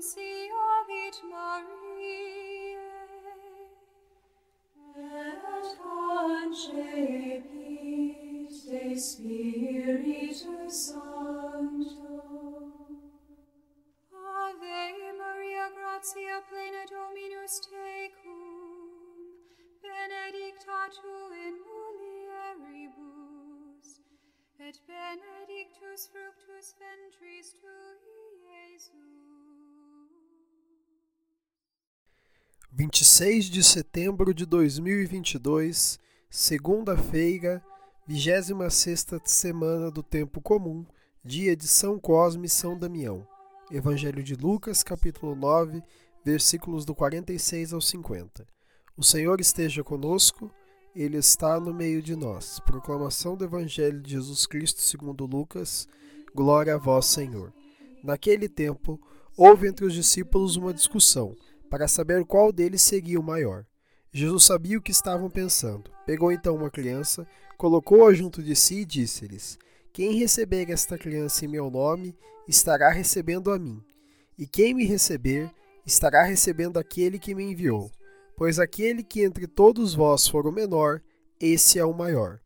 Nunciavit Mariae, et concepit de Spiritus Sancto. Ave Maria, gratia plena Dominus tecum, benedicta tu in mulieribus, et benedictus fructus ventris tui, Iesus. 26 de setembro de 2022, segunda-feira, 26ª semana do tempo comum, dia de São Cosme e São Damião. Evangelho de Lucas, capítulo 9, versículos do 46 ao 50. O Senhor esteja conosco, ele está no meio de nós. Proclamação do Evangelho de Jesus Cristo, segundo Lucas. Glória a vós, Senhor. Naquele tempo, houve entre os discípulos uma discussão para saber qual deles seria o maior. Jesus sabia o que estavam pensando. Pegou então uma criança, colocou-a junto de si e disse-lhes: Quem receber esta criança em meu nome, estará recebendo a mim. E quem me receber, estará recebendo aquele que me enviou. Pois aquele que entre todos vós for o menor, esse é o maior.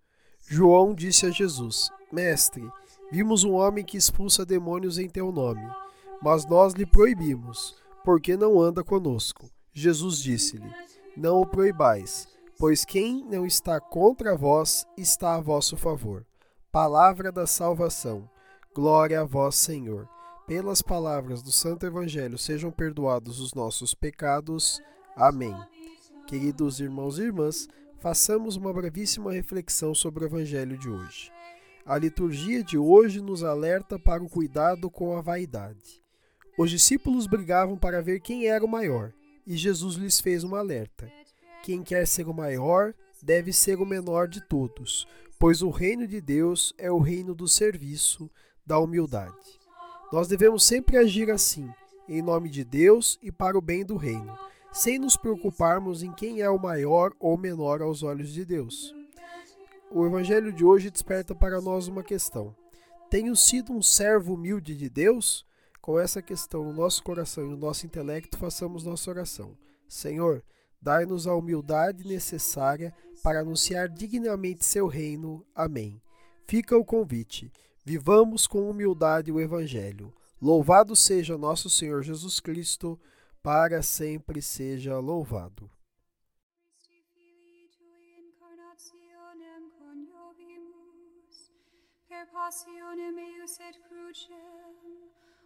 João disse a Jesus: Mestre, vimos um homem que expulsa demônios em teu nome, mas nós lhe proibimos porque não anda conosco. Jesus disse-lhe: Não o proibais, pois quem não está contra vós está a vosso favor. Palavra da salvação. Glória a vós, Senhor. Pelas palavras do Santo Evangelho sejam perdoados os nossos pecados. Amém. Queridos irmãos e irmãs, façamos uma brevíssima reflexão sobre o Evangelho de hoje. A liturgia de hoje nos alerta para o cuidado com a vaidade. Os discípulos brigavam para ver quem era o maior, e Jesus lhes fez um alerta: Quem quer ser o maior deve ser o menor de todos, pois o reino de Deus é o reino do serviço, da humildade. Nós devemos sempre agir assim, em nome de Deus e para o bem do reino, sem nos preocuparmos em quem é o maior ou menor aos olhos de Deus. O evangelho de hoje desperta para nós uma questão: Tenho sido um servo humilde de Deus? Com essa questão no nosso coração e no nosso intelecto, façamos nossa oração. Senhor, dai-nos a humildade necessária para anunciar dignamente seu reino. Amém. Fica o convite. Vivamos com humildade o Evangelho. Louvado seja nosso Senhor Jesus Cristo, para sempre seja louvado. Per passionem eius et crucem,